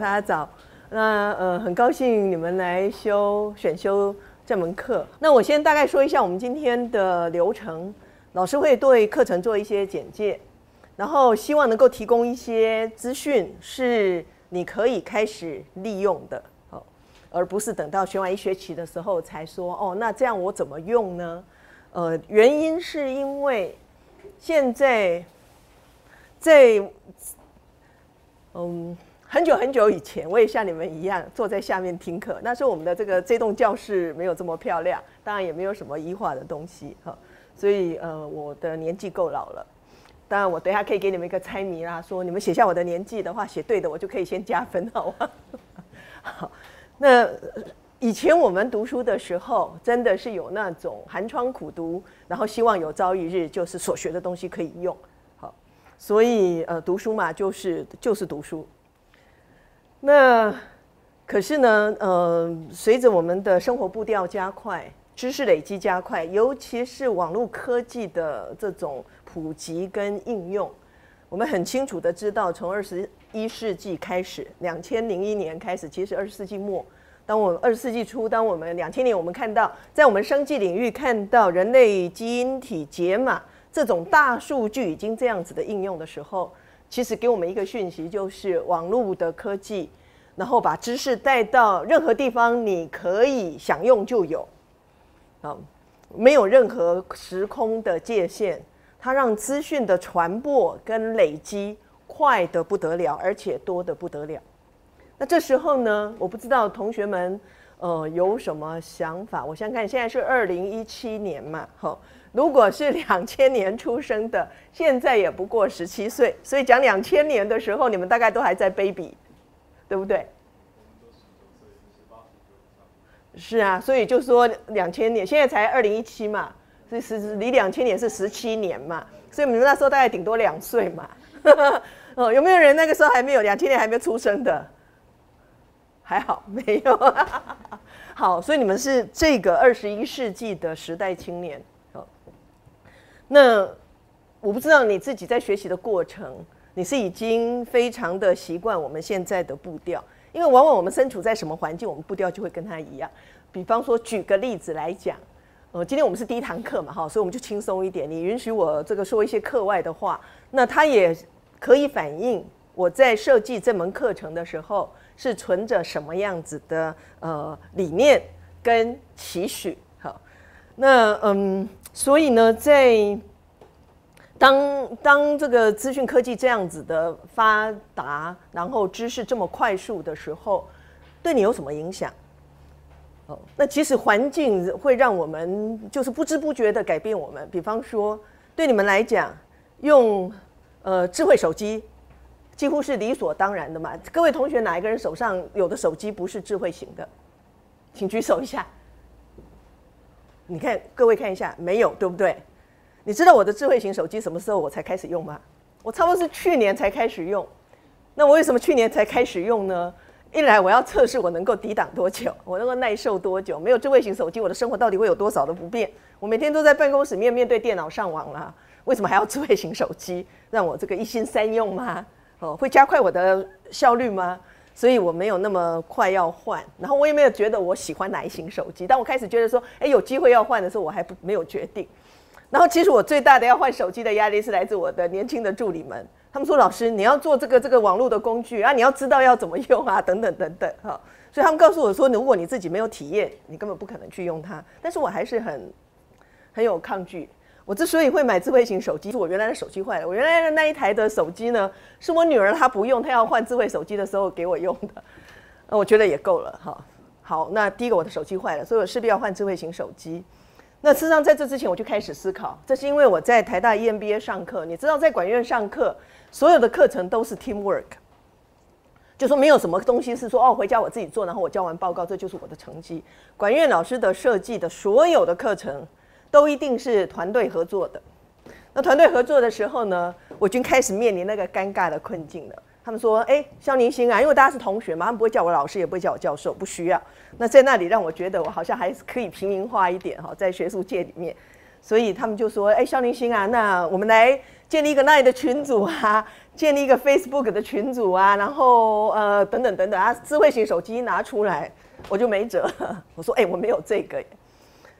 大家早，那呃很高兴你们来修选修这门课。那我先大概说一下我们今天的流程，老师会对课程做一些简介，然后希望能够提供一些资讯是你可以开始利用的，哦，而不是等到学完一学期的时候才说哦，那这样我怎么用呢？呃，原因是因为现在在嗯。很久很久以前，我也像你们一样坐在下面听课。那时候我们的这个这栋教室没有这么漂亮，当然也没有什么医化的东西哈。所以呃，我的年纪够老了。当然，我等下可以给你们一个猜谜啦，说你们写下我的年纪的话，写对的我就可以先加分，好吗？好，那以前我们读书的时候，真的是有那种寒窗苦读，然后希望有朝一日就是所学的东西可以用。好，所以呃，读书嘛，就是就是读书。那可是呢，呃，随着我们的生活步调加快，知识累积加快，尤其是网络科技的这种普及跟应用，我们很清楚的知道，从二十一世纪开始，两千零一年开始，其实二十世纪末，当我们二十世纪初，当我们两千年，我们看到在我们生技领域看到人类基因体解码这种大数据已经这样子的应用的时候。其实给我们一个讯息，就是网络的科技，然后把知识带到任何地方，你可以想用就有，啊，没有任何时空的界限，它让资讯的传播跟累积快的不得了，而且多的不得了。那这时候呢，我不知道同学们呃有什么想法？我想看，现在是二零一七年嘛，好。如果是两千年出生的，现在也不过十七岁，所以讲两千年的时候，你们大概都还在 baby，对不对？是啊，所以就说两千年，现在才二零一七嘛，所以十离两千年是十七年嘛，所以你们那时候大概顶多两岁嘛。哦，有没有人那个时候还没有两千年还没出生的？还好没有。好，所以你们是这个二十一世纪的时代青年。哦那我不知道你自己在学习的过程，你是已经非常的习惯我们现在的步调，因为往往我们身处在什么环境，我们步调就会跟他一样。比方说，举个例子来讲，呃，今天我们是第一堂课嘛，哈，所以我们就轻松一点。你允许我这个说一些课外的话，那它也可以反映我在设计这门课程的时候是存着什么样子的呃理念跟期许。好，那嗯。所以呢，在当当这个资讯科技这样子的发达，然后知识这么快速的时候，对你有什么影响？那其实环境会让我们就是不知不觉的改变我们。比方说，对你们来讲，用呃智慧手机几乎是理所当然的嘛。各位同学，哪一个人手上有的手机不是智慧型的？请举手一下。你看，各位看一下，没有对不对？你知道我的智慧型手机什么时候我才开始用吗？我差不多是去年才开始用。那我为什么去年才开始用呢？一来我要测试我能够抵挡多久，我能够耐受多久。没有智慧型手机，我的生活到底会有多少的不便？我每天都在办公室面面对电脑上网啦，为什么还要智慧型手机？让我这个一心三用吗？哦，会加快我的效率吗？所以我没有那么快要换，然后我也没有觉得我喜欢哪一型手机。当我开始觉得说，哎，有机会要换的时候，我还不没有决定。然后其实我最大的要换手机的压力是来自我的年轻的助理们，他们说：“老师，你要做这个这个网络的工具啊，你要知道要怎么用啊，等等等等。”哈，所以他们告诉我说，如果你自己没有体验，你根本不可能去用它。但是我还是很很有抗拒。我之所以会买智慧型手机，是我原来的手机坏了。我原来的那一台的手机呢，是我女儿她不用，她要换智慧手机的时候给我用的。那我觉得也够了哈。好，那第一个我的手机坏了，所以我势必要换智慧型手机。那事实上在这之前我就开始思考，这是因为我在台大 EMBA 上课，你知道在管院上课，所有的课程都是 team work，就说没有什么东西是说哦回家我自己做，然后我交完报告这就是我的成绩。管院老师的设计的所有的课程。都一定是团队合作的。那团队合作的时候呢，我就开始面临那个尴尬的困境了。他们说：“哎，肖宁星啊，因为大家是同学嘛，他们不会叫我老师，也不会叫我教授，不需要。那在那里让我觉得我好像还是可以平民化一点哈，在学术界里面，所以他们就说：哎，肖宁星啊，那我们来建立一个 Line 的群组啊，建立一个 Facebook 的群组啊，然后呃等等等等啊，智慧型手机拿出来，我就没辙。我说：哎，我没有这个。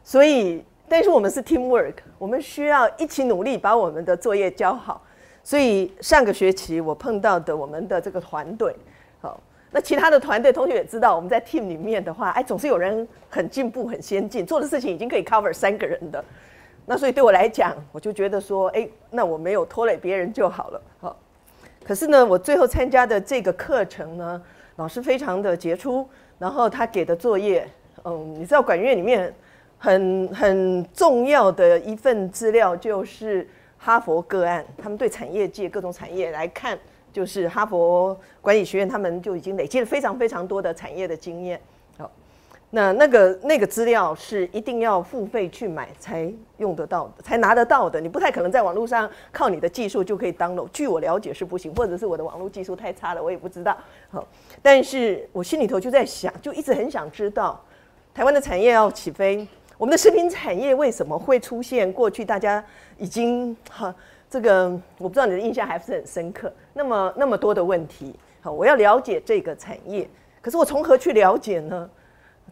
所以，但是我们是 teamwork，我们需要一起努力把我们的作业交好。”所以上个学期我碰到的我们的这个团队，好，那其他的团队同学也知道，我们在 team 里面的话，哎，总是有人很进步、很先进，做的事情已经可以 cover 三个人的。那所以对我来讲，我就觉得说，哎，那我没有拖累别人就好了。好，可是呢，我最后参加的这个课程呢，老师非常的杰出，然后他给的作业，嗯，你知道管院里面很很重要的一份资料就是。哈佛个案，他们对产业界各种产业来看，就是哈佛管理学院，他们就已经累积了非常非常多的产业的经验。好，那那个那个资料是一定要付费去买才用得到的，才拿得到的。你不太可能在网络上靠你的技术就可以 download。据我了解是不行，或者是我的网络技术太差了，我也不知道。好，但是我心里头就在想，就一直很想知道，台湾的产业要起飞。我们的食品产业为什么会出现过去大家已经哈这个我不知道你的印象还不是很深刻，那么那么多的问题，好，我要了解这个产业，可是我从何去了解呢？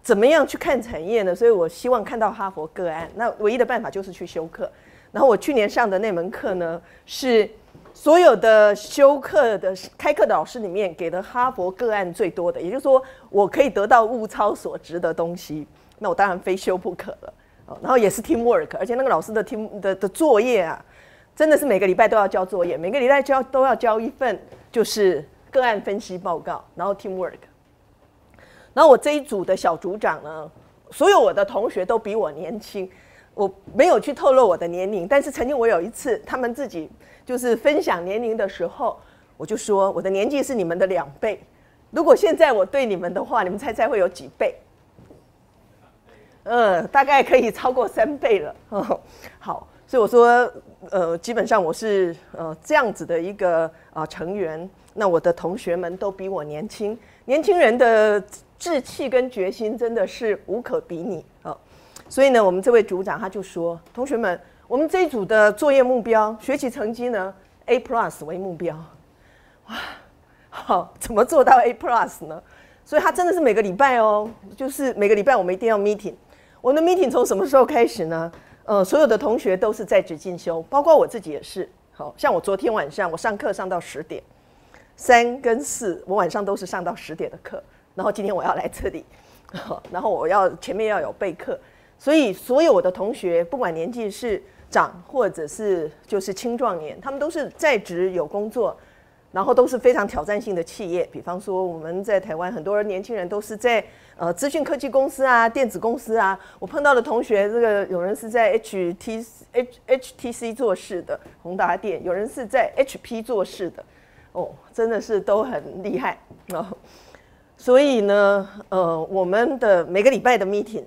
怎么样去看产业呢？所以我希望看到哈佛个案，那唯一的办法就是去修课。然后我去年上的那门课呢，是所有的修课的开课的老师里面给的哈佛个案最多的，也就是说我可以得到物超所值的东西。那我当然非修不可了，哦，然后也是 team work，而且那个老师的 team 的的作业啊，真的是每个礼拜都要交作业，每个礼拜交都要交一份，就是个案分析报告，然后 team work。然后我这一组的小组长呢，所有我的同学都比我年轻，我没有去透露我的年龄，但是曾经我有一次他们自己就是分享年龄的时候，我就说我的年纪是你们的两倍，如果现在我对你们的话，你们猜猜会有几倍？嗯，大概可以超过三倍了。好，所以我说，呃，基本上我是呃这样子的一个啊成员。那我的同学们都比我年轻，年轻人的志气跟决心真的是无可比拟啊。所以呢，我们这位组长他就说，同学们，我们这一组的作业目标、学习成绩呢，A plus 为目标。哇，好，怎么做到 A plus 呢？所以他真的是每个礼拜哦，就是每个礼拜我们一定要 meeting。我的 meeting 从什么时候开始呢？呃，所有的同学都是在职进修，包括我自己也是。好像我昨天晚上我上课上到十点，三跟四我晚上都是上到十点的课。然后今天我要来这里，然后我要前面要有备课，所以所有我的同学不管年纪是长或者是就是青壮年，他们都是在职有工作。然后都是非常挑战性的企业，比方说我们在台湾很多年轻人都是在呃资讯科技公司啊、电子公司啊。我碰到的同学，这个有人是在 H T H H T C 做事的宏达电，有人是在 H P 做事的，哦，真的是都很厉害哦。所以呢，呃，我们的每个礼拜的 meeting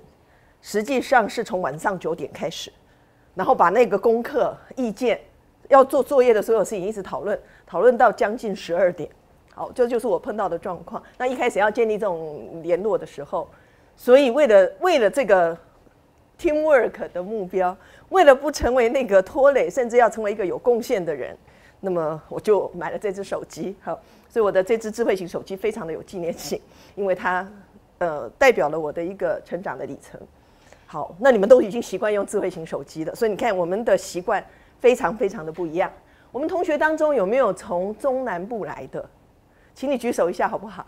实际上是从晚上九点开始，然后把那个功课意见。要做作业的所有事情一直讨论，讨论到将近十二点。好，这就是我碰到的状况。那一开始要建立这种联络的时候，所以为了为了这个 teamwork 的目标，为了不成为那个拖累，甚至要成为一个有贡献的人，那么我就买了这只手机。好，所以我的这只智慧型手机非常的有纪念性，因为它呃代表了我的一个成长的里程。好，那你们都已经习惯用智慧型手机了，所以你看我们的习惯。非常非常的不一样。我们同学当中有没有从中南部来的？请你举手一下好不好？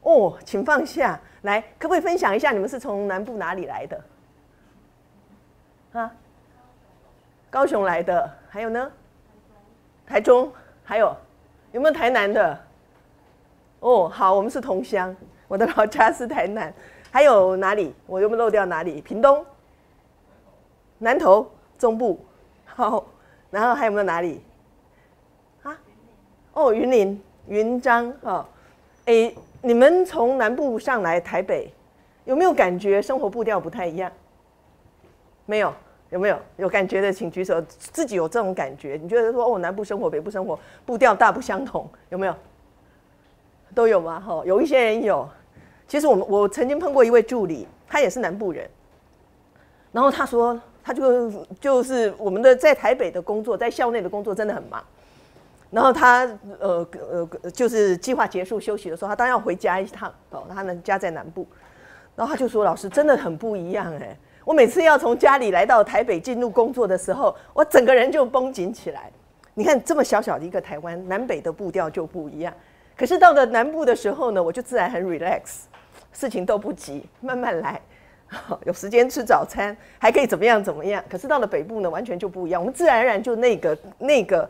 哦，请放下来，可不可以分享一下你们是从南部哪里来的？啊？高雄来的，还有呢？台中，还有有没有台南的？哦，好，我们是同乡，我的老家是台南。还有哪里？我有没有漏掉哪里？屏东、南投、中部。好，然后还有没有哪里？啊？哦，云林、云漳，哈，哎，你们从南部上来台北，有没有感觉生活步调不太一样？没有，有没有有感觉的，请举手。自己有这种感觉，你觉得说哦，南部生活、北部生活步调大不相同，有没有？都有吗？哈，有一些人有。其实我们我曾经碰过一位助理，他也是南部人，然后他说，他就就是我们的在台北的工作，在校内的工作真的很忙。然后他呃呃就是计划结束休息的时候，他当然要回家一趟哦，他呢家在南部，然后他就说：“老师真的很不一样哎，我每次要从家里来到台北进入工作的时候，我整个人就绷紧起来。你看这么小小的一个台湾，南北的步调就不一样。可是到了南部的时候呢，我就自然很 relax，事情都不急，慢慢来，有时间吃早餐，还可以怎么样怎么样。可是到了北部呢，完全就不一样，我们自然而然就那个那个。”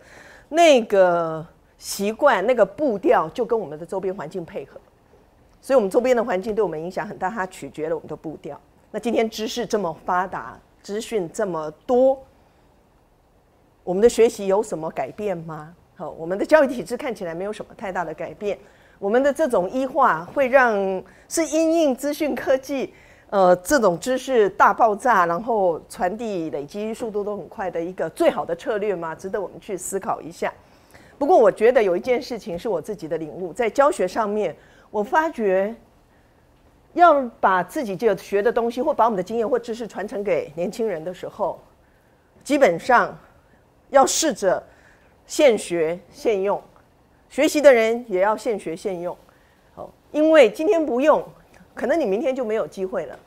那个习惯、那个步调，就跟我们的周边环境配合，所以，我们周边的环境对我们影响很大，它取决了我们的步调。那今天知识这么发达，资讯这么多，我们的学习有什么改变吗？好，我们的教育体制看起来没有什么太大的改变。我们的这种医化会让是因应资讯科技。呃，这种知识大爆炸，然后传递累积速度都很快的一个最好的策略吗？值得我们去思考一下。不过，我觉得有一件事情是我自己的领悟，在教学上面，我发觉要把自己就学的东西，或把我们的经验或知识传承给年轻人的时候，基本上要试着现学现用，学习的人也要现学现用。好，因为今天不用。可能你明天就没有机会了。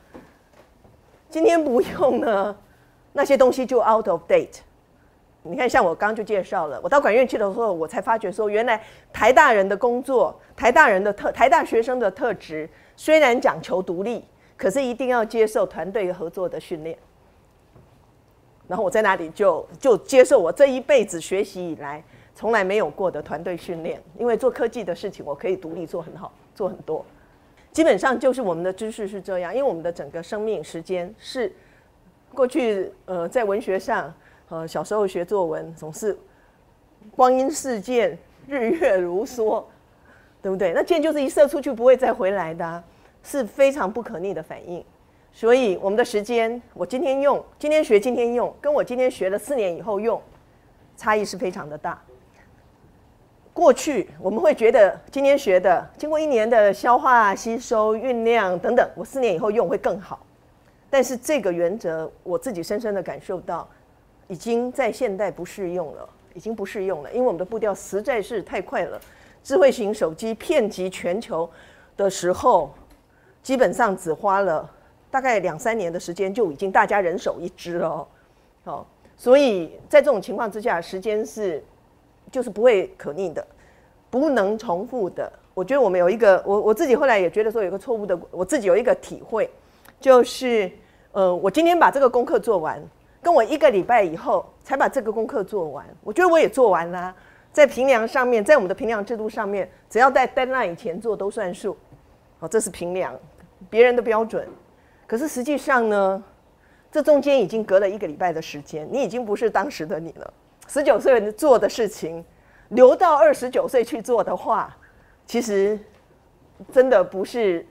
今天不用呢，那些东西就 out of date。你看，像我刚就介绍了，我到管院去的时候，我才发觉说，原来台大人的工作，台大人的特，台大学生的特质，虽然讲求独立，可是一定要接受团队合作的训练。然后我在那里就就接受我这一辈子学习以来从来没有过的团队训练，因为做科技的事情，我可以独立做很好，做很多。基本上就是我们的知识是这样，因为我们的整个生命时间是过去呃，在文学上呃，小时候学作文总是光阴似箭，日月如梭，对不对？那箭就是一射出去不会再回来的，是非常不可逆的反应。所以我们的时间，我今天用，今天学，今天用，跟我今天学了四年以后用，差异是非常的大。过去我们会觉得今天学的，经过一年的消化、吸收、酝酿等等，我四年以后用会更好。但是这个原则，我自己深深的感受到，已经在现代不适用了，已经不适用了，因为我们的步调实在是太快了。智慧型手机遍及全球的时候，基本上只花了大概两三年的时间，就已经大家人手一只了。哦，所以在这种情况之下，时间是。就是不会可逆的，不能重复的。我觉得我们有一个，我我自己后来也觉得说有一个错误的，我自己有一个体会，就是，呃，我今天把这个功课做完，跟我一个礼拜以后才把这个功课做完，我觉得我也做完了，在平量上面，在我们的平量制度上面，只要在 deadline 以前做都算数，哦，这是平量别人的标准。可是实际上呢，这中间已经隔了一个礼拜的时间，你已经不是当时的你了。十九岁做的事情，留到二十九岁去做的话，其实真的不是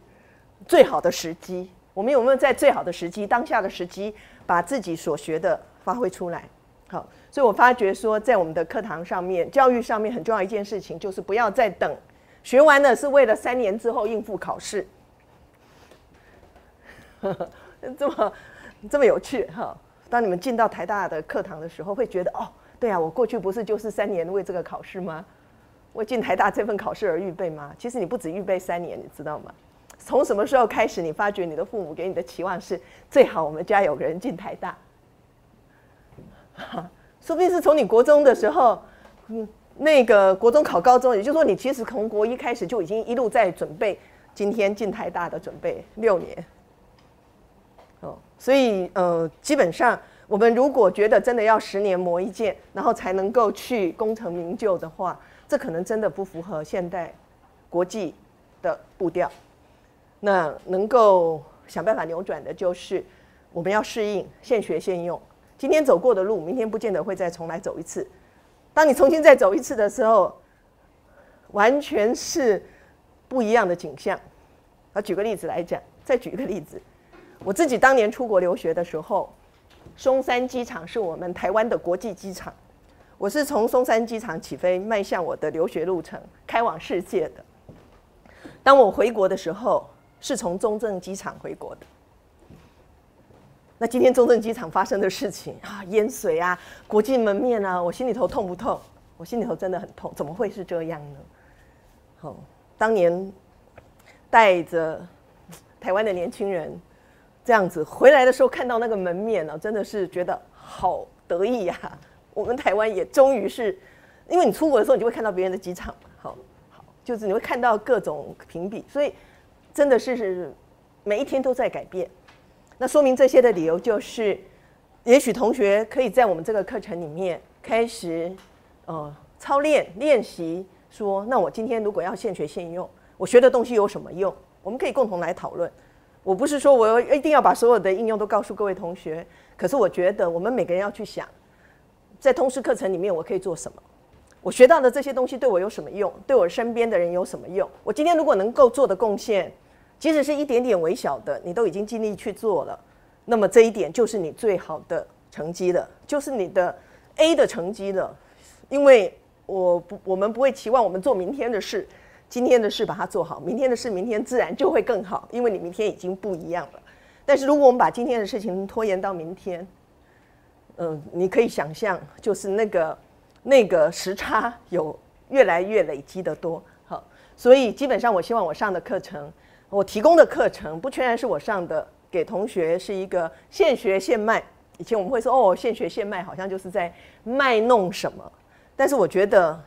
最好的时机。我们有没有在最好的时机、当下的时机，把自己所学的发挥出来？好，所以我发觉说，在我们的课堂上面、教育上面，很重要一件事情，就是不要再等学完了，是为了三年之后应付考试。这么这么有趣哈！当你们进到台大的课堂的时候，会觉得哦。对啊，我过去不是就是三年为这个考试吗？为进台大这份考试而预备吗？其实你不止预备三年，你知道吗？从什么时候开始，你发觉你的父母给你的期望是最好我们家有个人进台大？说不定是从你国中的时候，嗯，那个国中考高中，也就是说你其实从国一开始就已经一路在准备今天进台大的准备六年。哦，所以呃，基本上。我们如果觉得真的要十年磨一剑，然后才能够去功成名就的话，这可能真的不符合现代国际的步调。那能够想办法扭转的，就是我们要适应，现学现用。今天走过的路，明天不见得会再重来走一次。当你重新再走一次的时候，完全是不一样的景象。啊，举个例子来讲，再举一个例子，我自己当年出国留学的时候。松山机场是我们台湾的国际机场。我是从松山机场起飞，迈向我的留学路程，开往世界的。当我回国的时候，是从中正机场回国的。那今天中正机场发生的事情啊，淹水啊，国际门面啊，我心里头痛不痛？我心里头真的很痛，怎么会是这样呢？好，当年带着台湾的年轻人这样子回来的时候，看到那个门面呢，真的是觉得好得意呀。我们台湾也终于是，因为你出国的时候，你就会看到别人的机场，好，好，就是你会看到各种评比，所以真的是每一天都在改变。那说明这些的理由就是，也许同学可以在我们这个课程里面开始，呃，操练练习，说那我今天如果要现学现用，我学的东西有什么用？我们可以共同来讨论。我不是说我要一定要把所有的应用都告诉各位同学，可是我觉得我们每个人要去想。在通识课程里面，我可以做什么？我学到的这些东西对我有什么用？对我身边的人有什么用？我今天如果能够做的贡献，即使是一点点微小的，你都已经尽力去做了，那么这一点就是你最好的成绩了，就是你的 A 的成绩了。因为我不，我们不会期望我们做明天的事，今天的事把它做好，明天的事明天自然就会更好，因为你明天已经不一样了。但是如果我们把今天的事情拖延到明天，嗯，你可以想象，就是那个那个时差有越来越累积的多，好，所以基本上我希望我上的课程，我提供的课程不全然是我上的，给同学是一个现学现卖。以前我们会说哦，现学现卖好像就是在卖弄什么，但是我觉得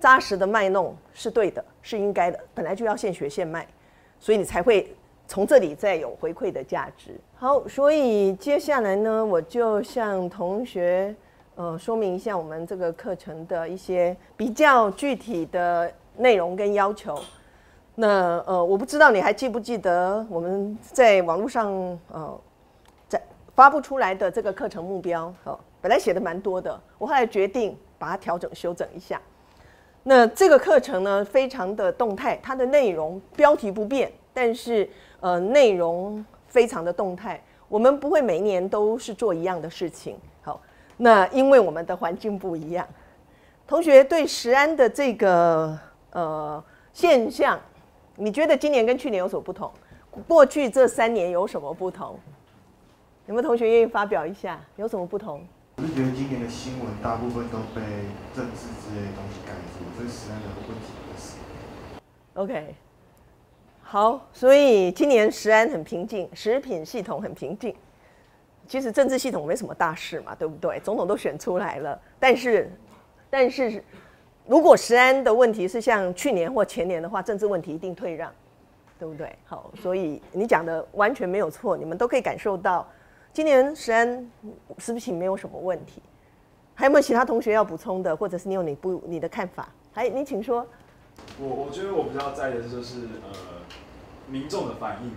扎实的卖弄是对的，是应该的，本来就要现学现卖，所以你才会。从这里再有回馈的价值。好，所以接下来呢，我就向同学呃说明一下我们这个课程的一些比较具体的内容跟要求。那呃，我不知道你还记不记得我们在网络上呃在发布出来的这个课程目标？哦，本来写的蛮多的，我后来决定把它调整修整一下。那这个课程呢，非常的动态，它的内容标题不变，但是。呃，内容非常的动态，我们不会每一年都是做一样的事情。好，那因为我们的环境不一样，同学对石安的这个呃现象，你觉得今年跟去年有所不同？过去这三年有什么不同？有没有同学愿意发表一下？有什么不同？我是觉得今年的新闻大部分都被政治之类的东西盖住，所以石安的问题不是。OK。好，所以今年食安很平静，食品系统很平静。其实政治系统没什么大事嘛，对不对？总统都选出来了，但是，但是如果食安的问题是像去年或前年的话，政治问题一定退让，对不对？好，所以你讲的完全没有错，你们都可以感受到，今年食安食品没有什么问题。还有没有其他同学要补充的，或者是你有你不你的看法？还，你请说。我我觉得我比较在意的就是呃民众的反应，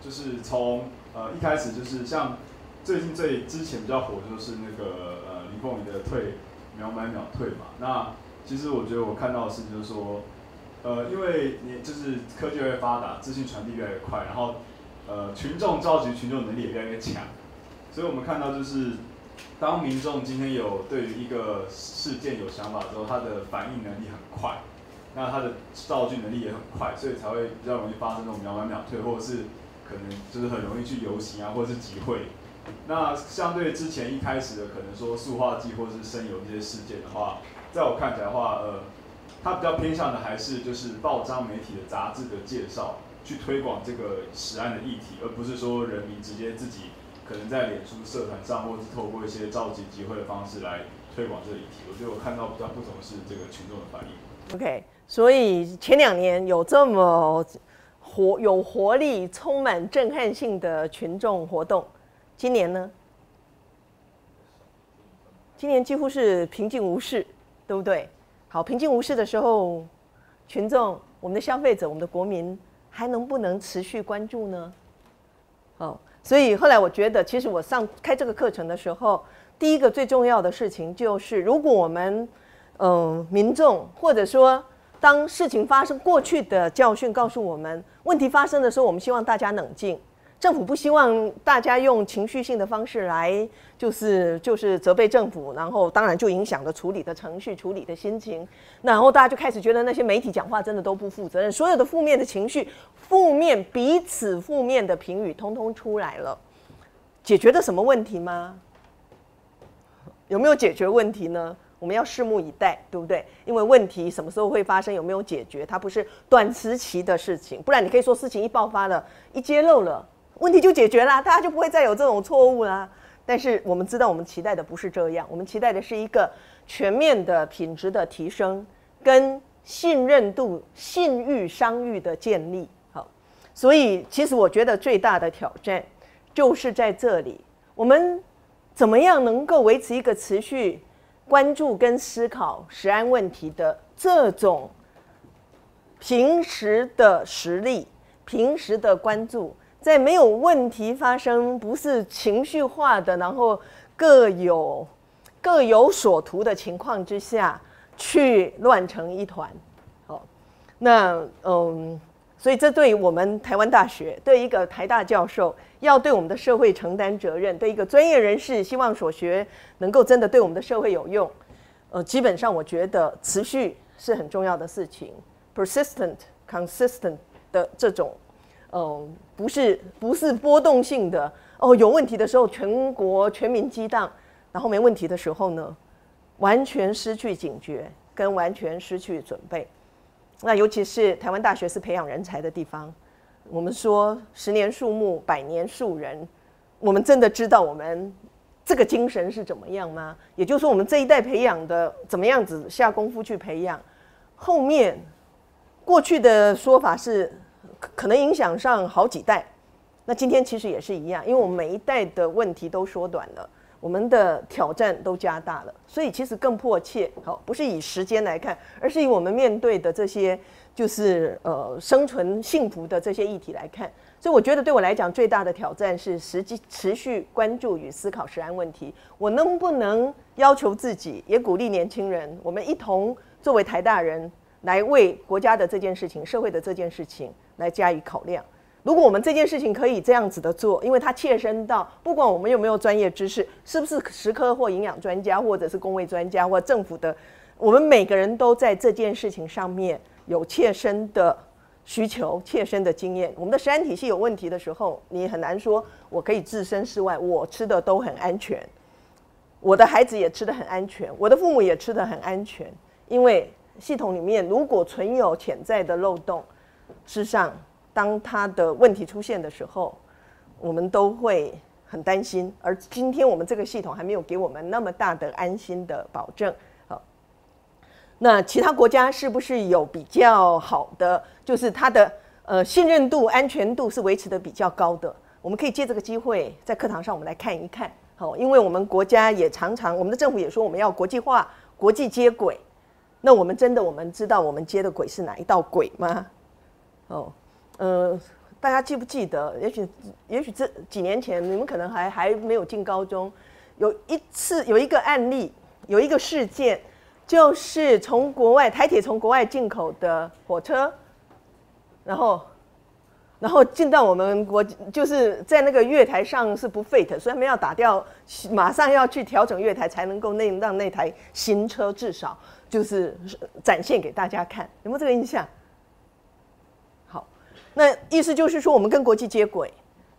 就是从呃一开始就是像最近最之前比较火就是那个呃林凤仪的退秒买秒退嘛，那其实我觉得我看到的是就是说呃因为你就是科技越发达，资讯传递越来越快，然后呃群众召集群众能力也越来越强，所以我们看到就是当民众今天有对于一个事件有想法之后，他的反应能力很快。那他的造句能力也很快，所以才会比较容易发生这种秒买秒退，或者是可能就是很容易去游行啊，或者是集会。那相对之前一开始的可能说塑化剂或者是生油这些事件的话，在我看起来的话，呃，它比较偏向的还是就是报章媒体的杂志的介绍，去推广这个实案的议题，而不是说人民直接自己可能在脸书社团上，或是透过一些召集集会的方式来推广这个议题。我觉得我看到比较不同是这个群众的反应。OK。所以前两年有这么活有活力、充满震撼性的群众活动，今年呢？今年几乎是平静无事，对不对？好，平静无事的时候，群众、我们的消费者、我们的国民还能不能持续关注呢？哦，所以后来我觉得，其实我上开这个课程的时候，第一个最重要的事情就是，如果我们嗯民众或者说当事情发生，过去的教训告诉我们，问题发生的时候，我们希望大家冷静。政府不希望大家用情绪性的方式来，就是就是责备政府，然后当然就影响了处理的程序、处理的心情，然后大家就开始觉得那些媒体讲话真的都不负责任，所有的负面的情绪、负面彼此负面的评语，通通出来了。解决的什么问题吗？有没有解决问题呢？我们要拭目以待，对不对？因为问题什么时候会发生，有没有解决，它不是短时期的事情，不然你可以说事情一爆发了，一揭露了。问题就解决了，大家就不会再有这种错误啦。但是我们知道，我们期待的不是这样，我们期待的是一个全面的品质的提升，跟信任度、信誉、商誉的建立。好，所以其实我觉得最大的挑战就是在这里，我们怎么样能够维持一个持续关注跟思考食安问题的这种平时的实力、平时的关注。在没有问题发生，不是情绪化的，然后各有各有所图的情况之下去乱成一团，好，那嗯，所以这对于我们台湾大学，对一个台大教授，要对我们的社会承担责任，对一个专业人士，希望所学能够真的对我们的社会有用，呃，基本上我觉得持续是很重要的事情，persistent consistent 的这种。哦，不是不是波动性的哦，有问题的时候全国全民激荡，然后没问题的时候呢，完全失去警觉跟完全失去准备。那尤其是台湾大学是培养人才的地方，我们说十年树木，百年树人，我们真的知道我们这个精神是怎么样吗？也就是说，我们这一代培养的怎么样子下功夫去培养，后面过去的说法是。可能影响上好几代，那今天其实也是一样，因为我们每一代的问题都缩短了，我们的挑战都加大了，所以其实更迫切。好，不是以时间来看，而是以我们面对的这些就是呃生存幸福的这些议题来看。所以我觉得对我来讲最大的挑战是实际持续关注与思考食安问题。我能不能要求自己，也鼓励年轻人，我们一同作为台大人来为国家的这件事情、社会的这件事情。来加以考量。如果我们这件事情可以这样子的做，因为它切身到不管我们有没有专业知识，是不是食科或营养专家，或者是工位专家或政府的，我们每个人都在这件事情上面有切身的需求、切身的经验。我们的食安体系有问题的时候，你很难说我可以置身事外，我吃的都很安全，我的孩子也吃的很安全，我的父母也吃的很安全，因为系统里面如果存有潜在的漏洞。之上，当他的问题出现的时候，我们都会很担心。而今天我们这个系统还没有给我们那么大的安心的保证。好，那其他国家是不是有比较好的？就是它的呃信任度、安全度是维持的比较高的。我们可以借这个机会在课堂上我们来看一看。好，因为我们国家也常常，我们的政府也说我们要国际化、国际接轨。那我们真的我们知道我们接的轨是哪一道轨吗？哦，呃，大家记不记得？也许，也许这几年前你们可能还还没有进高中，有一次有一个案例，有一个事件，就是从国外台铁从国外进口的火车，然后，然后进到我们国，就是在那个月台上是不 fit，所以他们要打掉，马上要去调整月台，才能够那让那台新车至少就是展现给大家看，有没有这个印象？那意思就是说，我们跟国际接轨，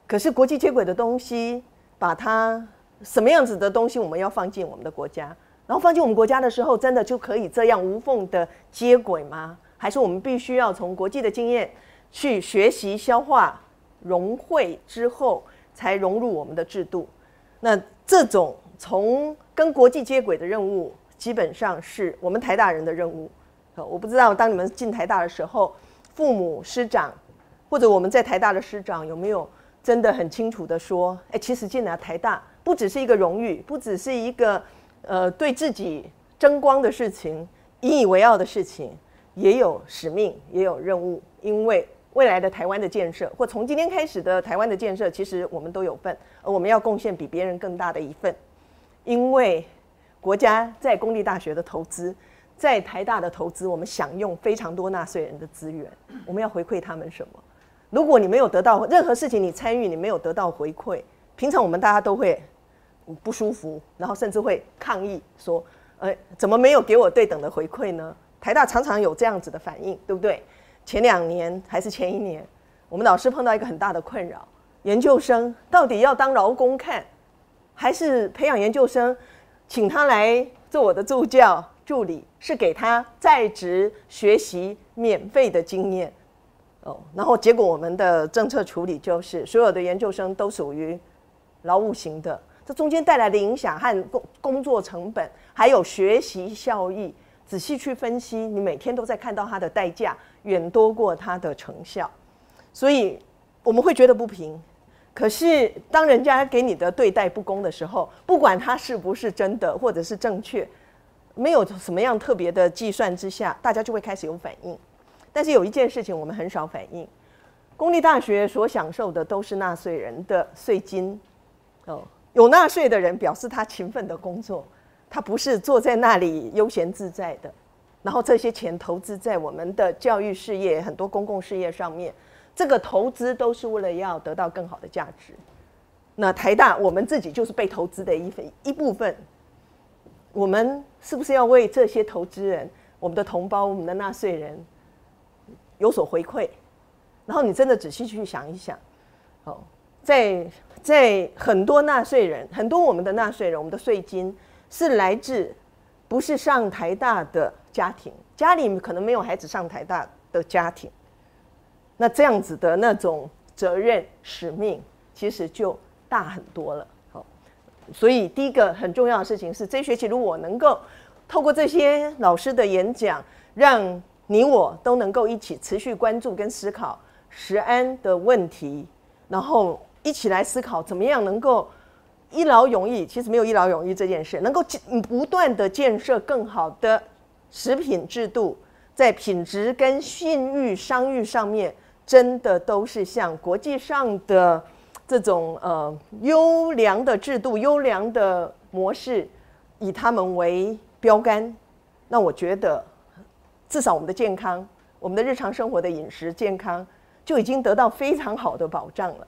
可是国际接轨的东西，把它什么样子的东西，我们要放进我们的国家，然后放进我们国家的时候，真的就可以这样无缝的接轨吗？还是我们必须要从国际的经验去学习、消化、融汇之后，才融入我们的制度？那这种从跟国际接轨的任务，基本上是我们台大人的任务。我不知道当你们进台大的时候，父母师长。或者我们在台大的师长有没有真的很清楚的说，哎，其实进来台大不只是一个荣誉，不只是一个呃对自己争光的事情、引以为傲的事情，也有使命，也有任务。因为未来的台湾的建设，或从今天开始的台湾的建设，其实我们都有份，而我们要贡献比别人更大的一份。因为国家在公立大学的投资，在台大的投资，我们享用非常多纳税人的资源，我们要回馈他们什么？如果你没有得到任何事情，你参与你没有得到回馈，平常我们大家都会不舒服，然后甚至会抗议说：“呃，怎么没有给我对等的回馈呢？”台大常常有这样子的反应，对不对？前两年还是前一年，我们老师碰到一个很大的困扰：研究生到底要当劳工看，还是培养研究生，请他来做我的助教助理，是给他在职学习免费的经验。然后结果我们的政策处理就是所有的研究生都属于劳务型的，这中间带来的影响和工工作成本，还有学习效益，仔细去分析，你每天都在看到它的代价远多过它的成效，所以我们会觉得不平。可是当人家给你的对待不公的时候，不管他是不是真的或者是正确，没有什么样特别的计算之下，大家就会开始有反应。但是有一件事情我们很少反映，公立大学所享受的都是纳税人的税金，哦，有纳税的人表示他勤奋的工作，他不是坐在那里悠闲自在的，然后这些钱投资在我们的教育事业、很多公共事业上面，这个投资都是为了要得到更好的价值。那台大我们自己就是被投资的一份一部分，我们是不是要为这些投资人、我们的同胞、我们的纳税人？有所回馈，然后你真的仔细去想一想，哦，在在很多纳税人，很多我们的纳税人，我们的税金是来自不是上台大的家庭，家里可能没有孩子上台大的家庭，那这样子的那种责任使命，其实就大很多了。好，所以第一个很重要的事情是，这学期如果能够透过这些老师的演讲，让你我都能够一起持续关注跟思考食安的问题，然后一起来思考怎么样能够一劳永逸。其实没有一劳永逸这件事，能够不断的建设更好的食品制度，在品质跟信誉商誉上面，真的都是像国际上的这种呃优良的制度、优良的模式，以他们为标杆。那我觉得。至少我们的健康，我们的日常生活的饮食健康就已经得到非常好的保障了。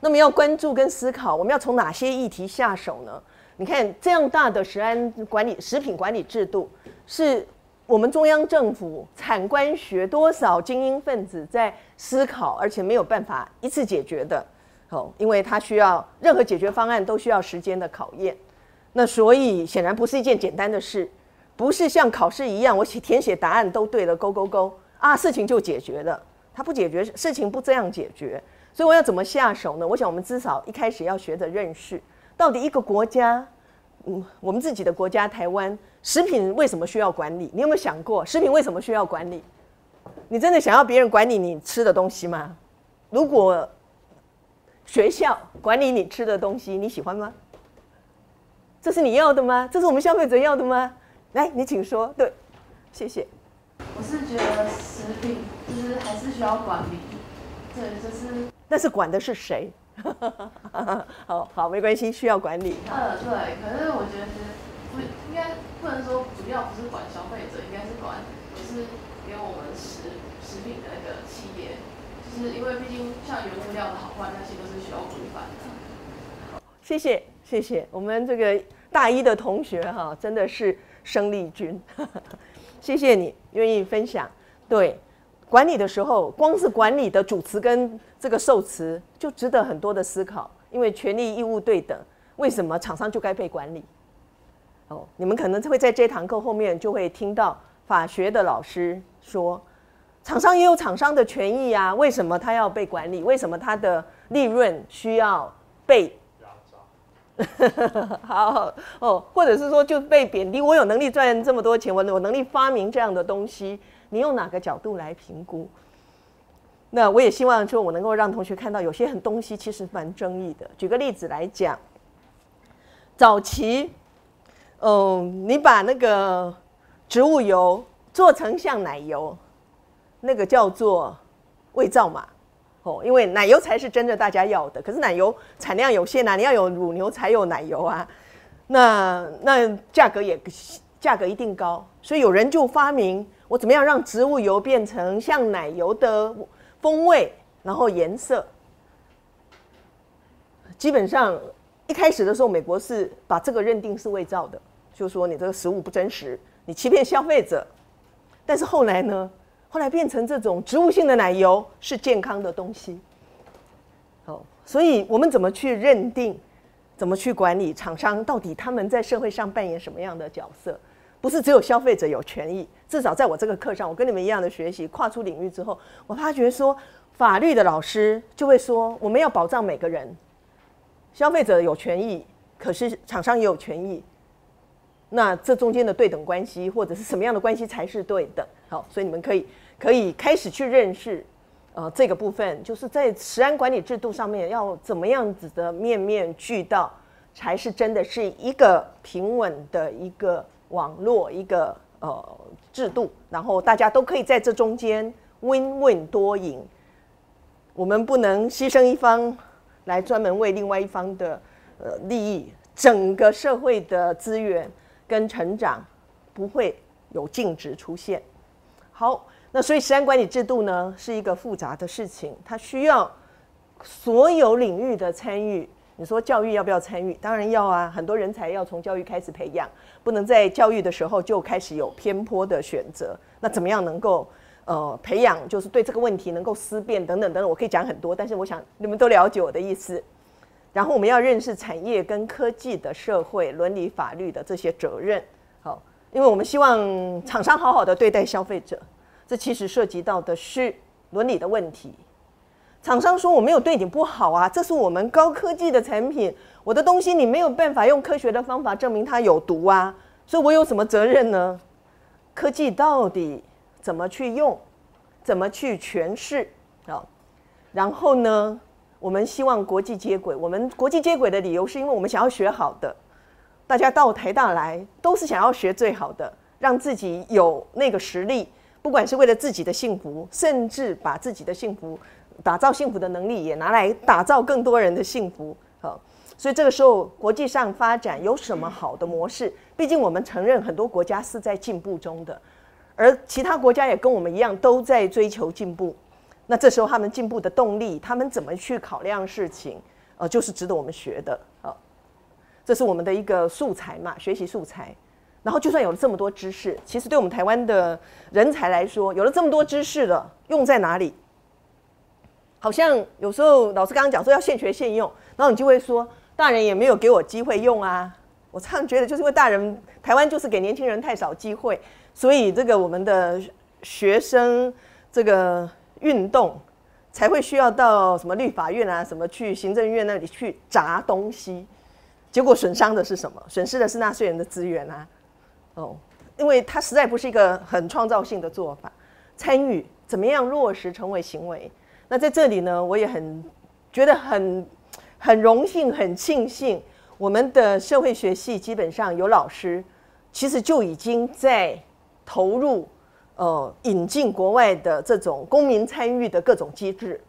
那么要关注跟思考，我们要从哪些议题下手呢？你看这样大的食安管理、食品管理制度，是我们中央政府产官学多少精英分子在思考，而且没有办法一次解决的。哦，因为它需要任何解决方案都需要时间的考验。那所以显然不是一件简单的事。不是像考试一样，我写填写答案都对了，勾勾勾啊，事情就解决了。他不解决事情，不这样解决。所以我要怎么下手呢？我想我们至少一开始要学着认识，到底一个国家，嗯，我们自己的国家台湾，食品为什么需要管理？你有没有想过，食品为什么需要管理？你真的想要别人管理你吃的东西吗？如果学校管理你吃的东西，你喜欢吗？这是你要的吗？这是我们消费者要的吗？来，你请说。对，谢谢。我是觉得食品就是还是需要管理，对，就是。但是管的是谁？好好，没关系，需要管理。呃，对。可是我觉得不应该不能说主要不是管消费者，应该是管就是给我们食食品的那个企业，就是因为毕竟像原物料的好坏那些都是需要规范的。好，谢谢谢谢我们这个大一的同学哈，真的是。生力军，谢谢你愿意分享。对，管理的时候，光是管理的主词跟这个受词就值得很多的思考。因为权利义务对等，为什么厂商就该被管理？哦，你们可能会在这堂课后面就会听到法学的老师说，厂商也有厂商的权益啊，为什么他要被管理？为什么他的利润需要被？好哦，或者是说就被贬低。我有能力赚这么多钱，我有能力发明这样的东西，你用哪个角度来评估？那我也希望说，我能够让同学看到，有些很东西其实蛮争议的。举个例子来讲，早期，嗯，你把那个植物油做成像奶油，那个叫做伪造嘛。哦，因为奶油才是真的大家要的，可是奶油产量有限啊，你要有乳牛才有奶油啊，那那价格也价格一定高，所以有人就发明我怎么样让植物油变成像奶油的风味，然后颜色。基本上一开始的时候，美国是把这个认定是伪造的，就说你这个食物不真实，你欺骗消费者。但是后来呢，后来变成这种植物性的奶油是健康的东西。哦，所以我们怎么去认定？怎么去管理厂商？到底他们在社会上扮演什么样的角色？不是只有消费者有权益。至少在我这个课上，我跟你们一样的学习，跨出领域之后，我发觉说，法律的老师就会说，我们要保障每个人，消费者有权益，可是厂商也有权益。那这中间的对等关系，或者是什么样的关系才是对等？好，所以你们可以可以开始去认识。呃，这个部分就是在食安管理制度上面要怎么样子的面面俱到，才是真的是一个平稳的一个网络一个呃制度，然后大家都可以在这中间 win-win 多赢。我们不能牺牲一方来专门为另外一方的呃利益，整个社会的资源跟成长不会有净值出现。好。那所以，食安管理制度呢，是一个复杂的事情，它需要所有领域的参与。你说教育要不要参与？当然要啊，很多人才要从教育开始培养，不能在教育的时候就开始有偏颇的选择。那怎么样能够呃培养，就是对这个问题能够思辨等等等等？我可以讲很多，但是我想你们都了解我的意思。然后我们要认识产业跟科技的社会伦理法律的这些责任。因为我们希望厂商好好的对待消费者。这其实涉及到的是伦理的问题。厂商说我没有对你不好啊，这是我们高科技的产品，我的东西你没有办法用科学的方法证明它有毒啊，所以我有什么责任呢？科技到底怎么去用，怎么去诠释啊？然后呢，我们希望国际接轨。我们国际接轨的理由是因为我们想要学好的，大家到台大来都是想要学最好的，让自己有那个实力。不管是为了自己的幸福，甚至把自己的幸福打造幸福的能力也拿来打造更多人的幸福，好，所以这个时候国际上发展有什么好的模式？毕竟我们承认很多国家是在进步中的，而其他国家也跟我们一样都在追求进步。那这时候他们进步的动力，他们怎么去考量事情，呃，就是值得我们学的。这是我们的一个素材嘛，学习素材。然后，就算有了这么多知识，其实对我们台湾的人才来说，有了这么多知识了，用在哪里？好像有时候老师刚刚讲说要现学现用，然后你就会说，大人也没有给我机会用啊。我常常觉得，就是因为大人台湾就是给年轻人太少机会，所以这个我们的学生这个运动才会需要到什么立法院啊，什么去行政院那里去砸东西，结果损伤的是什么？损失的是纳税人的资源啊。哦，因为它实在不是一个很创造性的做法。参与怎么样落实成为行为？那在这里呢，我也很觉得很很荣幸、很庆幸，我们的社会学系基本上有老师，其实就已经在投入呃引进国外的这种公民参与的各种机制。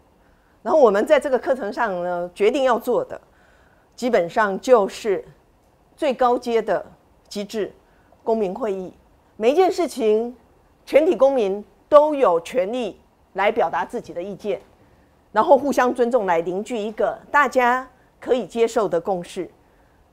然后我们在这个课程上呢，决定要做的，基本上就是最高阶的机制。公民会议，每一件事情，全体公民都有权利来表达自己的意见，然后互相尊重，来凝聚一个大家可以接受的共识。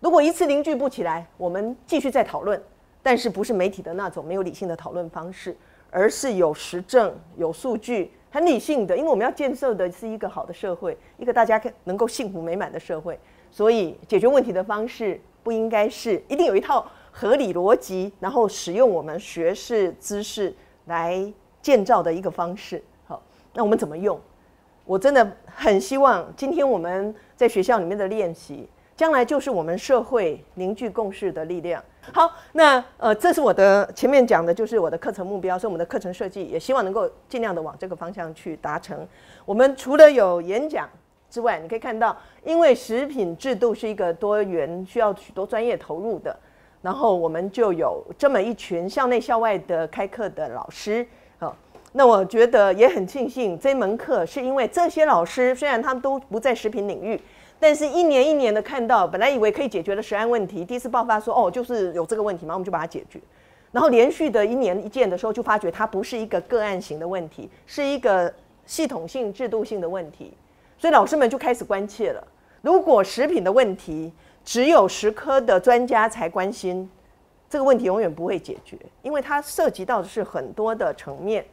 如果一次凝聚不起来，我们继续再讨论，但是不是媒体的那种没有理性的讨论方式，而是有实证、有数据、很理性的。因为我们要建设的是一个好的社会，一个大家能够幸福美满的社会，所以解决问题的方式不应该是一定有一套。合理逻辑，然后使用我们学识知识来建造的一个方式。好，那我们怎么用？我真的很希望今天我们在学校里面的练习，将来就是我们社会凝聚共识的力量。好，那呃，这是我的前面讲的，就是我的课程目标，是我们的课程设计，也希望能够尽量的往这个方向去达成。我们除了有演讲之外，你可以看到，因为食品制度是一个多元，需要许多专业投入的。然后我们就有这么一群校内校外的开课的老师，好，那我觉得也很庆幸这门课是因为这些老师虽然他们都不在食品领域，但是一年一年的看到，本来以为可以解决的食安问题，第一次爆发说哦就是有这个问题嘛，我们就把它解决，然后连续的一年一件的时候，就发觉它不是一个个案型的问题，是一个系统性、制度性的问题，所以老师们就开始关切了。如果食品的问题只有食科的专家才关心，这个问题永远不会解决，因为它涉及到的是很多的层面，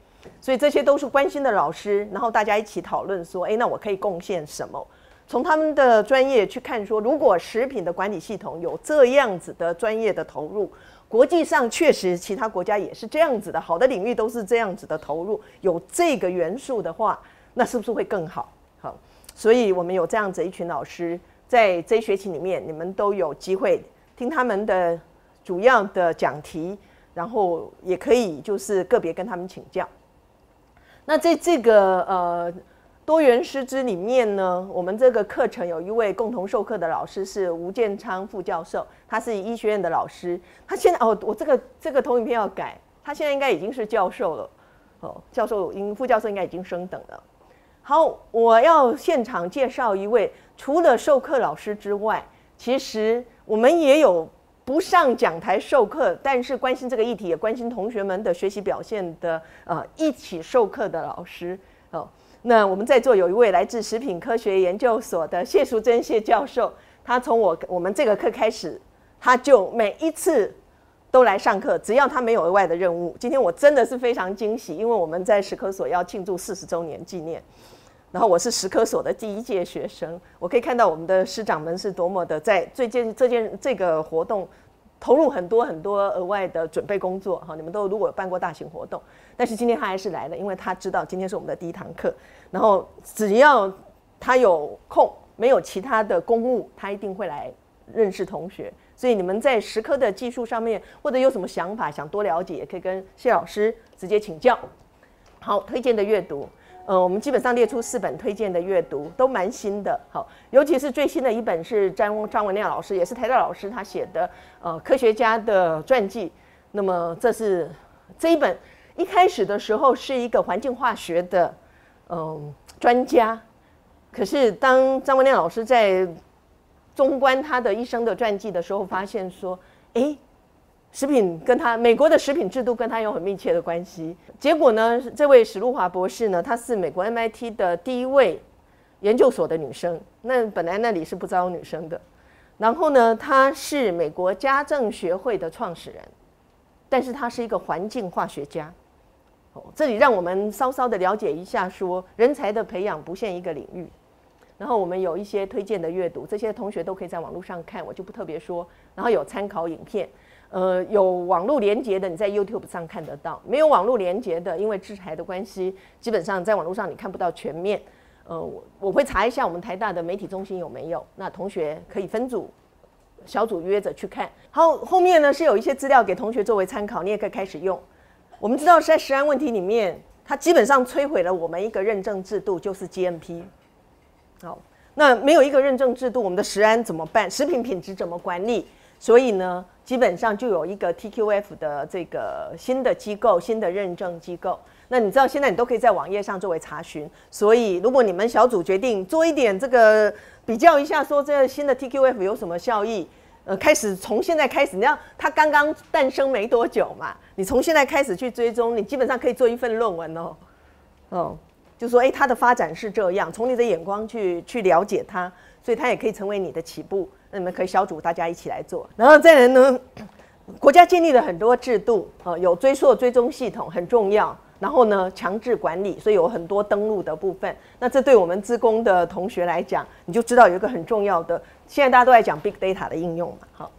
所以这些都是关心的老师，然后大家一起讨论说，诶，那我可以贡献什么？从他们的专业去看，说如果食品的管理系统有这样子的专业的投入，国际上确实其他国家也是这样子的，好的领域都是这样子的投入，有这个元素的话，那是不是会更好？好，所以我们有这样子一群老师，在这一学期里面，你们都有机会听他们的主要的讲题，然后也可以就是个别跟他们请教。那在这个呃。多元师资里面呢，我们这个课程有一位共同授课的老师是吴建昌副教授，他是医学院的老师。他现在哦，我这个这个投影片要改，他现在应该已经是教授了。哦，教授应副教授应该已经升等了。好，我要现场介绍一位，除了授课老师之外，其实我们也有不上讲台授课，但是关心这个议题，也关心同学们的学习表现的呃一起授课的老师哦。那我们在座有一位来自食品科学研究所的谢淑珍谢教授，他从我我们这个课开始，他就每一次都来上课，只要他没有额外的任务。今天我真的是非常惊喜，因为我们在食科所要庆祝四十周年纪念，然后我是石科所的第一届学生，我可以看到我们的师长们是多么的在最近这件这个活动。投入很多很多额外的准备工作哈，你们都如果办过大型活动，但是今天他还是来了，因为他知道今天是我们的第一堂课，然后只要他有空，没有其他的公务，他一定会来认识同学。所以你们在石科的技术上面，或者有什么想法想多了解，也可以跟谢老师直接请教。好，推荐的阅读。呃，我们基本上列出四本推荐的阅读，都蛮新的。好，尤其是最新的一本是张张文亮老师，也是台大老师他写的呃科学家的传记。那么这是这一本一开始的时候是一个环境化学的嗯专家，可是当张文亮老师在中观他的一生的传记的时候，发现说，哎。食品跟他美国的食品制度跟他有很密切的关系。结果呢，这位史路华博士呢，她是美国 MIT 的第一位研究所的女生。那本来那里是不招女生的。然后呢，她是美国家政学会的创始人，但是她是一个环境化学家。哦，这里让我们稍稍的了解一下，说人才的培养不限一个领域。然后我们有一些推荐的阅读，这些同学都可以在网络上看，我就不特别说。然后有参考影片。呃，有网络连接的，你在 YouTube 上看得到；没有网络连接的，因为制裁的关系，基本上在网络上你看不到全面。呃，我我会查一下我们台大的媒体中心有没有，那同学可以分组、小组约着去看。好，后面呢是有一些资料给同学作为参考，你也可以开始用。我们知道在食安问题里面，它基本上摧毁了我们一个认证制度，就是 GMP。好，那没有一个认证制度，我们的食安怎么办？食品品质怎么管理？所以呢？基本上就有一个 TQF 的这个新的机构、新的认证机构。那你知道现在你都可以在网页上作为查询。所以如果你们小组决定做一点这个比较一下，说这个新的 TQF 有什么效益，呃，开始从现在开始，你要它刚刚诞生没多久嘛，你从现在开始去追踪，你基本上可以做一份论文哦。哦，就说哎，它的发展是这样，从你的眼光去去了解它，所以它也可以成为你的起步。那你们可以小组大家一起来做，然后再来呢，国家建立了很多制度，呃，有追溯追踪系统很重要，然后呢强制管理，所以有很多登录的部分。那这对我们自工的同学来讲，你就知道有一个很重要的，现在大家都在讲 big data 的应用嘛。好，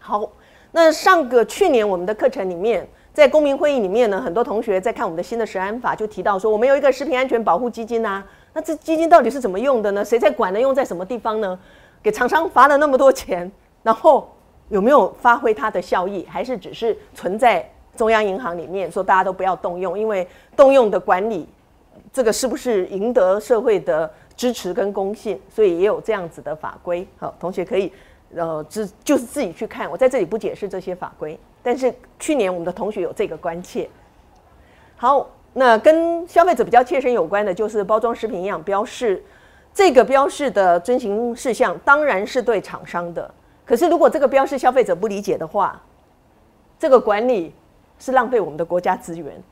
好，那上个去年我们的课程里面，在公民会议里面呢，很多同学在看我们的新的食安法，就提到说我们有一个食品安全保护基金啊，那这基金到底是怎么用的呢？谁在管呢？用在什么地方呢？给厂商罚了那么多钱，然后有没有发挥它的效益？还是只是存在中央银行里面，说大家都不要动用，因为动用的管理，这个是不是赢得社会的支持跟公信？所以也有这样子的法规。好，同学可以呃，自就是自己去看。我在这里不解释这些法规，但是去年我们的同学有这个关切。好，那跟消费者比较切身有关的，就是包装食品营养标示。这个标示的遵循事项当然是对厂商的，可是如果这个标示消费者不理解的话，这个管理是浪费我们的国家资源。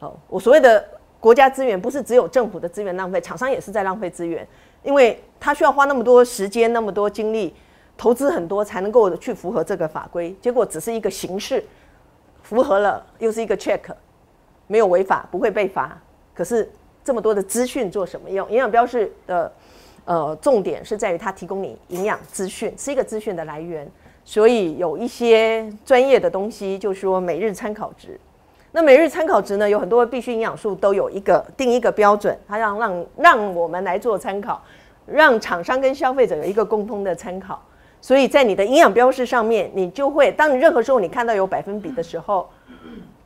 好，我所谓的国家资源不是只有政府的资源浪费，厂商也是在浪费资源，因为他需要花那么多时间、那么多精力，投资很多才能够去符合这个法规，结果只是一个形式，符合了又是一个 check，没有违法不会被罚，可是这么多的资讯做什么用？营养标示的呃重点是在于它提供你营养资讯，是一个资讯的来源，所以有一些专业的东西，就是说每日参考值。那每日参考值呢，有很多必需营养素都有一个定一个标准，它让让让我们来做参考，让厂商跟消费者有一个共通的参考。所以在你的营养标示上面，你就会当你任何时候你看到有百分比的时候，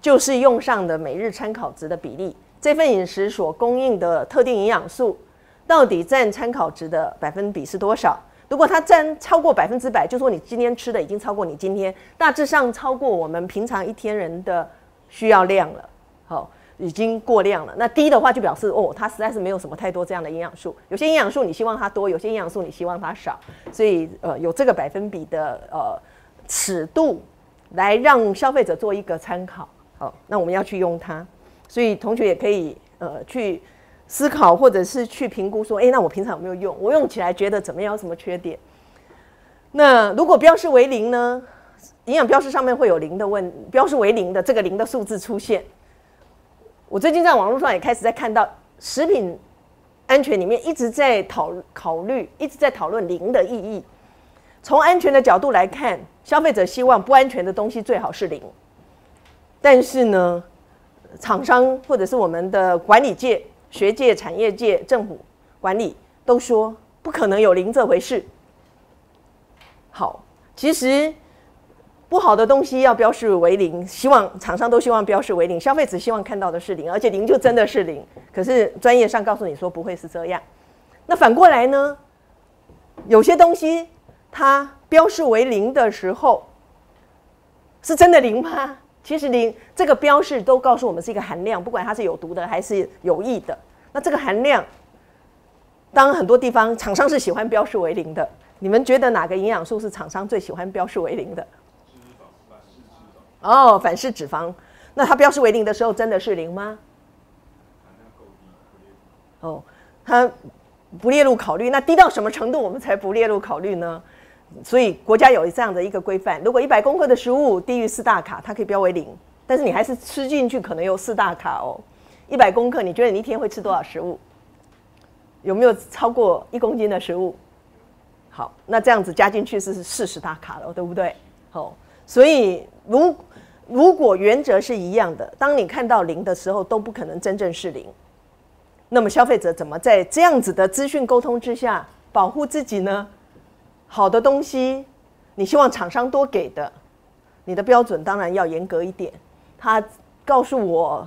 就是用上的每日参考值的比例。这份饮食所供应的特定营养素，到底占参考值的百分比是多少？如果它占超过百分之百，就说你今天吃的已经超过你今天大致上超过我们平常一天人的。需要量了，好，已经过量了。那低的话就表示哦，它实在是没有什么太多这样的营养素。有些营养素你希望它多，有些营养素你希望它少。所以呃，有这个百分比的呃尺度来让消费者做一个参考。好，那我们要去用它。所以同学也可以呃去思考，或者是去评估说，哎，那我平常有没有用？我用起来觉得怎么样？有什么缺点？那如果标示为零呢？营养标识上面会有零的问，标示为零的这个零的数字出现。我最近在网络上也开始在看到食品安全里面一直在讨考虑，一直在讨论零的意义。从安全的角度来看，消费者希望不安全的东西最好是零。但是呢，厂商或者是我们的管理界、学界、产业界、政府管理都说不可能有零这回事。好，其实。不好的东西要标示为零，希望厂商都希望标示为零，消费者希望看到的是零，而且零就真的是零。可是专业上告诉你说不会是这样。那反过来呢？有些东西它标示为零的时候，是真的零吗？其实零这个标示都告诉我们是一个含量，不管它是有毒的还是有益的。那这个含量，当很多地方厂商是喜欢标示为零的，你们觉得哪个营养素是厂商最喜欢标示为零的？哦，反式脂肪，那它标示为零的时候，真的是零吗？哦，它不列入考虑。那低到什么程度，我们才不列入考虑呢？所以国家有这样的一个规范：如果一百公克的食物低于四大卡，它可以标为零。但是你还是吃进去，可能有四大卡哦。一百公克，你觉得你一天会吃多少食物？有没有超过一公斤的食物？好，那这样子加进去是四十大卡了，对不对？好，所以如如果原则是一样的，当你看到零的时候，都不可能真正是零。那么消费者怎么在这样子的资讯沟通之下保护自己呢？好的东西，你希望厂商多给的，你的标准当然要严格一点。他告诉我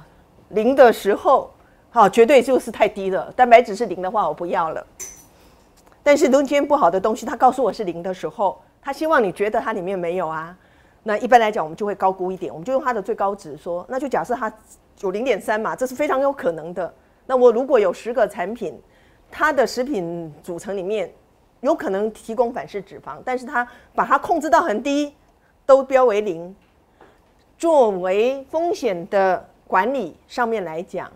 零的时候，好，绝对就是太低了。蛋白质是零的话，我不要了。但是中间不好的东西，他告诉我是零的时候，他希望你觉得它里面没有啊。那一般来讲，我们就会高估一点，我们就用它的最高值说，那就假设它有零点三嘛，这是非常有可能的。那我如果有十个产品，它的食品组成里面有可能提供反式脂肪，但是它把它控制到很低，都标为零，作为风险的管理上面来讲，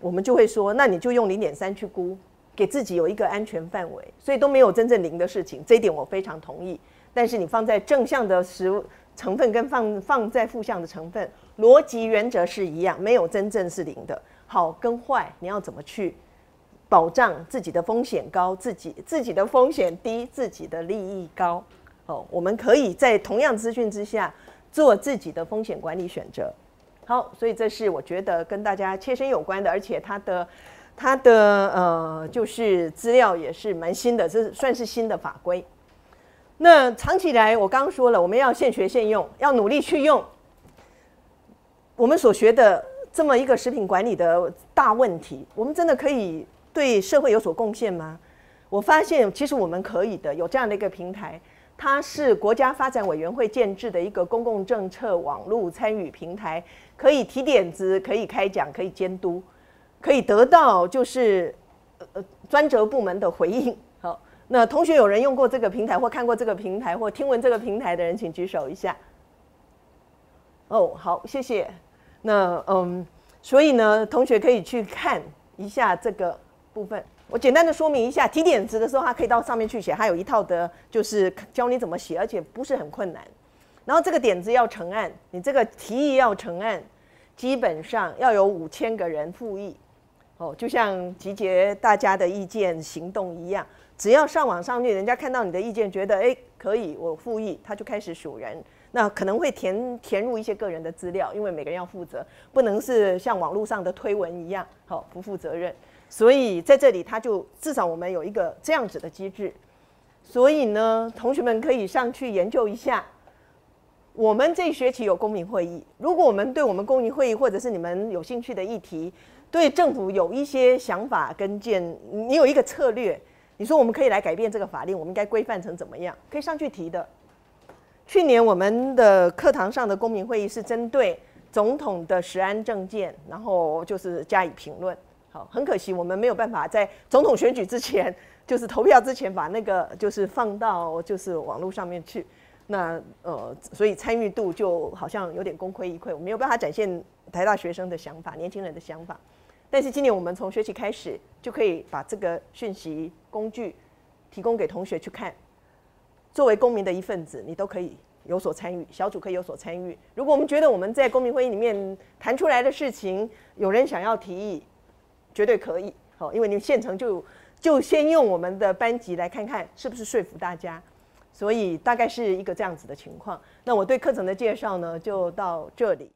我们就会说，那你就用零点三去估，给自己有一个安全范围，所以都没有真正零的事情，这一点我非常同意。但是你放在正向的食物。成分跟放放在负向的成分，逻辑原则是一样，没有真正是零的。好跟坏，你要怎么去保障自己的风险高，自己自己的风险低，自己的利益高？哦，我们可以在同样资讯之下做自己的风险管理选择。好，所以这是我觉得跟大家切身有关的，而且它的它的呃就是资料也是蛮新的，这算是新的法规。那长期以来，我刚刚说了，我们要现学现用，要努力去用我们所学的这么一个食品管理的大问题。我们真的可以对社会有所贡献吗？我发现其实我们可以的，有这样的一个平台，它是国家发展委员会建制的一个公共政策网络参与平台，可以提点子，可以开讲，可以监督，可以得到就是呃呃专责部门的回应。好那同学有人用过这个平台或看过这个平台或听闻这个平台的人，请举手一下。哦，好，谢谢。那嗯，所以呢，同学可以去看一下这个部分。我简单的说明一下，提点子的时候，他可以到上面去写，还有一套的，就是教你怎么写，而且不是很困难。然后这个点子要成案，你这个提议要成案，基本上要有五千个人复议，哦，就像集结大家的意见行动一样，只要上网上去，人家看到你的意见，觉得哎可以，我复议，他就开始数人。那可能会填填入一些个人的资料，因为每个人要负责，不能是像网络上的推文一样，好不负责任。所以在这里，他就至少我们有一个这样子的机制。所以呢，同学们可以上去研究一下。我们这一学期有公民会议，如果我们对我们公民会议或者是你们有兴趣的议题，对政府有一些想法跟建，你有一个策略，你说我们可以来改变这个法令，我们应该规范成怎么样？可以上去提的。去年我们的课堂上的公民会议是针对总统的实安政见，然后就是加以评论。好，很可惜我们没有办法在总统选举之前，就是投票之前把那个就是放到就是网络上面去。那呃，所以参与度就好像有点功亏一篑，我没有办法展现台大学生的想法、年轻人的想法。但是今年我们从学期开始就可以把这个讯息工具提供给同学去看。作为公民的一份子，你都可以有所参与，小组可以有所参与。如果我们觉得我们在公民会议里面谈出来的事情，有人想要提议。绝对可以，好，因为你们现成就就先用我们的班级来看看是不是说服大家，所以大概是一个这样子的情况。那我对课程的介绍呢，就到这里。